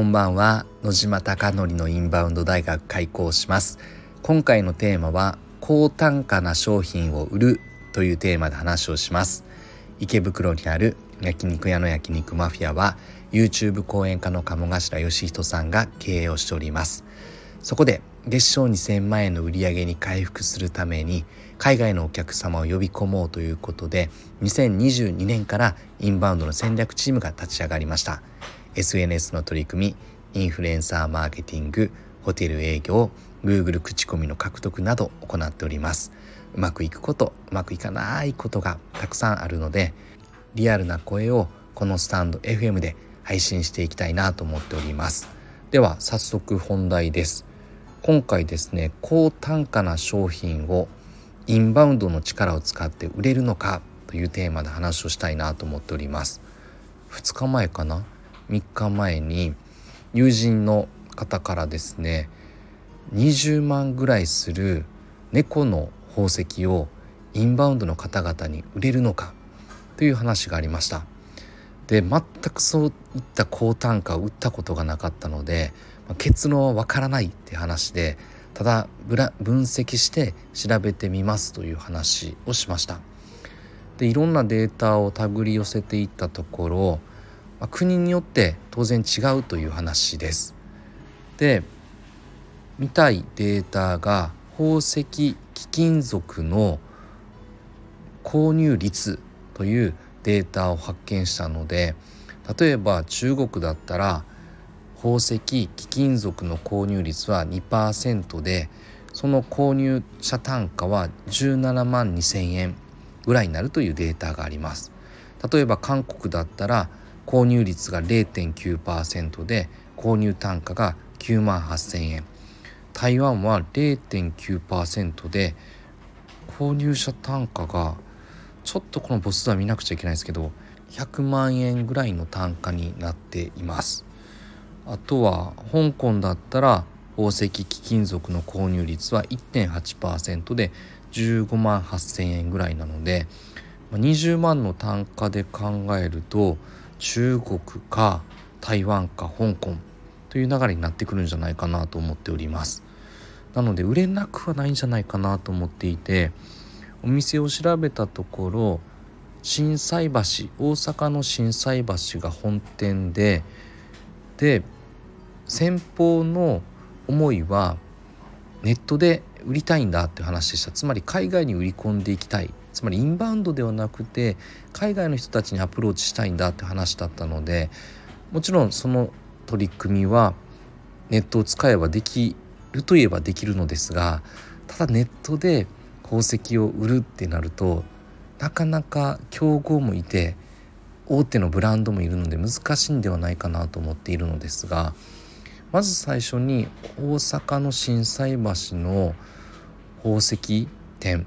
こんばんは野島貴則のインバウンド大学開校します。今回のテーマは高単価な商品を売るというテーマで話をします。池袋にある焼肉屋の焼肉マフィアは YouTube 講演家の鴨頭義人さんが経営をしております。そこで月賞2000万円の売り上げに回復するために海外のお客様を呼び込もうということで2022年からインバウンドの戦略チームが立ち上がりました。SNS の取り組みインフルエンサーマーケティングホテル営業 Google 口コミの獲得など行っております。うまくいくことうまくいかないことがたくさんあるのでリアルな声をこのスタンド FM で配信していきたいなと思っております。では早速本題です。今回ですね高単価な商品をインバウンドの力を使って売れるのかというテーマで話をしたいなと思っております。2日前かな？3日前に友人の方からですね20万ぐらいする猫の宝石をインバウンドの方々に売れるのかという話がありました。で全くそういった高単価を売ったことがなかったので結論はわからないって話でただ分析して調べてみますという話をしました。でいろんなデータを手繰り寄せていったところまあ、国によって当然違うという話です。で見たいデータが宝石貴金属の購入率というデータを発見したので例えば中国だったら宝石貴金属の購入率は2%でその購入者単価は17万2,000円ぐらいになるというデータがあります。例えば韓国だったら購入率が0.9%で購入単価が9万8,000円。台湾は0.9%で購入者単価がちょっとこの母数は見なくちゃいけないですけど100万円ぐらいの単価になっています。あとは香港だったら宝石貴金属の購入率は1.8%で15万8,000円ぐらいなので20万の単価で考えると中国か台湾か香港という流れになってくるんじゃないかなと思っております。なので売れなくはないんじゃないかなと思っていてお店を調べたところ心斎橋大阪の心斎橋が本店でで先方の思いはネットで売りたいんだって話でした。つまり海外に売り込んでいきたい。つまりインバウンドではなくて海外の人たちにアプローチしたいんだって話だったのでもちろんその取り組みはネットを使えばできるといえばできるのですがただネットで宝石を売るってなるとなかなか競合もいて大手のブランドもいるので難しいんではないかなと思っているのですがまず最初に大阪の心斎橋の宝石店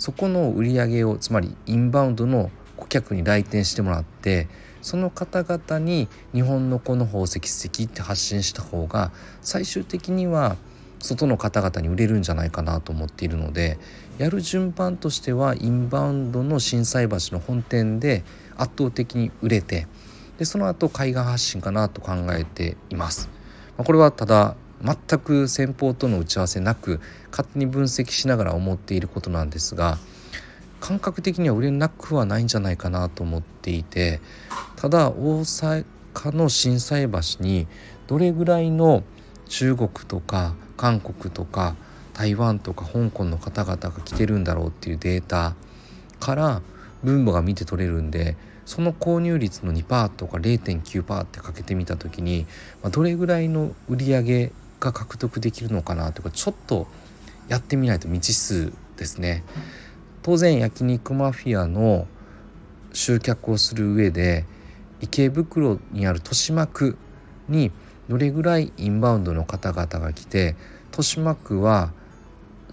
そこの売り上げをつまりインバウンドの顧客に来店してもらってその方々に日本のこの宝石素敵って発信した方が最終的には外の方々に売れるんじゃないかなと思っているのでやる順番としてはインバウンドの心斎橋の本店で圧倒的に売れてでその後海外発信かなと考えています。これはただ全く先方との打ち合わせなく勝手に分析しながら思っていることなんですが感覚的には売れなくはないんじゃないかなと思っていてただ大阪の心斎橋にどれぐらいの中国とか韓国とか台湾とか香港の方々が来てるんだろうっていうデータから分母が見て取れるんでその購入率の2%とか0.9%ってかけてみた時に、まあ、どれぐらいの売り上げが獲得できるのかなとかちょっとやってみないと未知数ですね。当然焼肉マフィアの集客をする上で池袋にある豊島区にどれぐらいインバウンドの方々が来て豊島区は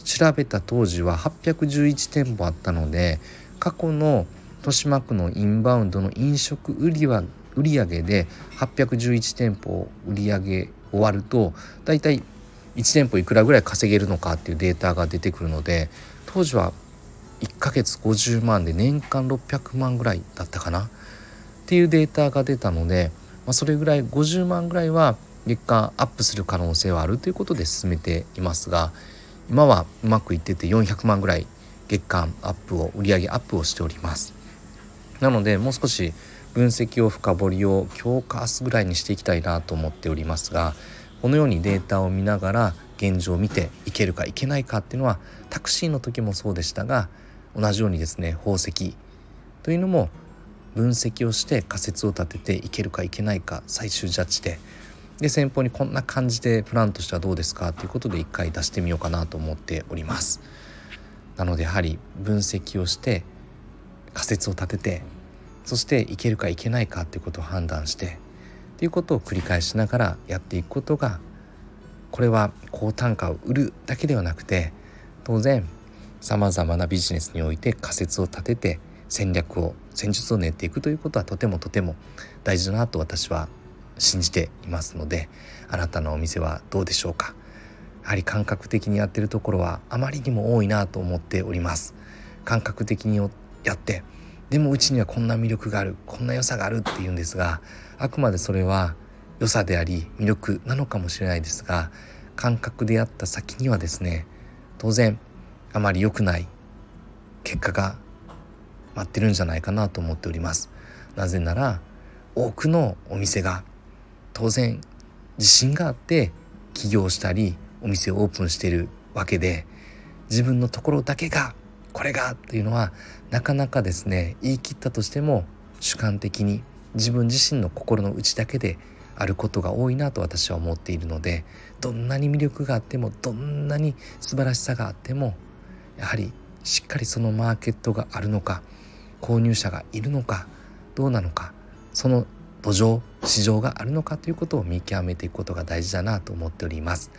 調べた当時は811店舗あったので過去の豊島区のインバウンドの飲食売りは売上で811店舗売り上げ終わると大体1店舗いくらぐらい稼げるのかっていうデータが出てくるので当時は1ヶ月50万で年間600万ぐらいだったかな。っていうデータが出たので、まあ、それぐらい50万ぐらいは月間アップする可能性はあるということで進めていますが今はうまくいってて400万ぐらい月間アップを売上アップをしております。なのでもう少し分析を深掘りを強化すぐらいにしていきたいなと思っておりますがこのようにデータを見ながら現状を見ていけるかいけないかっていうのはタクシーの時もそうでしたが同じようにですね宝石というのも分析をして仮説を立てていけるかいけないか最終ジャッジで。で先方にこんな感じでプランとしてはどうですかということで一回出してみようかなと思っております。なのでやはり分析をして仮説を立ててそしていけるかいけないかということを判断してということを繰り返しながらやっていくことがこれは高単価を売るだけではなくて当然さまざまなビジネスにおいて仮説を立てて戦略を戦術を練っていくということはとてもとても大事だなと私は信じていますのであなたのお店はどうでしょうか。やはり感覚的にやってるところはあまりにも多いなと思っております。感覚的にやってでもうちにはこんな魅力があるこんな良さがあるっていうんですがあくまでそれは良さであり魅力なのかもしれないですが感覚であった先にはですね当然あまり良くない結果が待ってるんじゃないかなと思っております。なぜなら多くのお店が当然自信があって起業したりお店をオープンしているわけで自分のところだけがこれがっていうのはなかなかですね言い切ったとしても主観的に自分自身の心の内だけであることが多いなと私は思っているのでどんなに魅力があってもどんなに素晴らしさがあってもやはりしっかりそのマーケットがあるのか購入者がいるのかどうなのかその土壌市場があるのかということを見極めていくことが大事だなと思っております。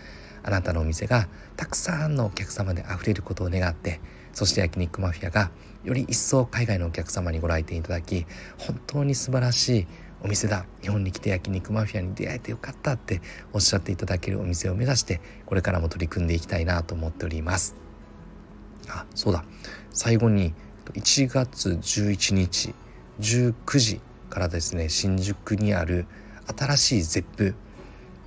あなたのお店がたくさんのお客様であふれることを願ってそして焼肉マフィアがより一層海外のお客様にご来店いただき本当に素晴らしいお店だ。日本に来て焼肉マフィアに出会えてよかったっておっしゃっていただけるお店を目指してこれからも取り組んでいきたいなと思っております。あそうだ。最後に1月11日19時からですね新宿にある新しい ZEP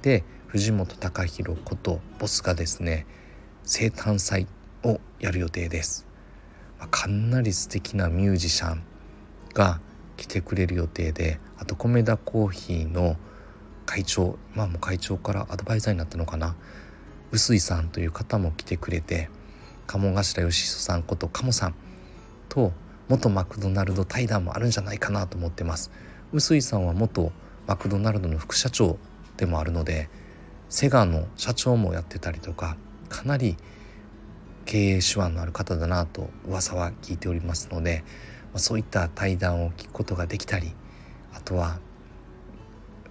で藤本隆弘ことボスがですね生誕祭をやる予定です、まあ、かなり素敵なミュージシャンが来てくれる予定であと米田コーヒーの会長今もう会長からアドバイザーになったのかな。臼井さんという方も来てくれて鴨頭義人さんこと鴨さんと元マクドナルド対談もあるんじゃないかなと思ってます。臼井さんは元マクドナルドの副社長でもあるのでセガの社長もやってたりとかかなり経営手腕のある方だなと噂は聞いておりますので、ま、そういった対談を聞くことができたりあとは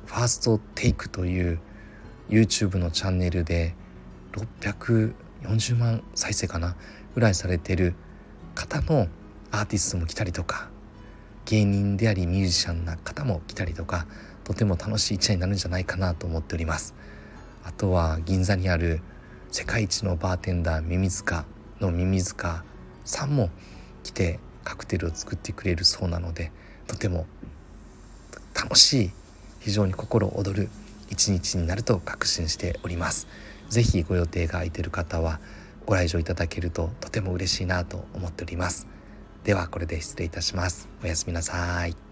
ファーストテイクという YouTube のチャンネルで640万再生かなぐらいされてる方のアーティストも来たりとか芸人でありミュージシャンな方も来たりとかとても楽しい一夜になるんじゃないかなと思っております。あとは銀座にある世界一のバーテンダーミミズのミミズカさんも来てカクテルを作ってくれるそうなのでとても楽しい非常に心躍る一日になると確信しております。是非ご予定が空いてる方はご来場いただけるととても嬉しいなと思っております。ではこれで失礼いたします。おやすみなさい。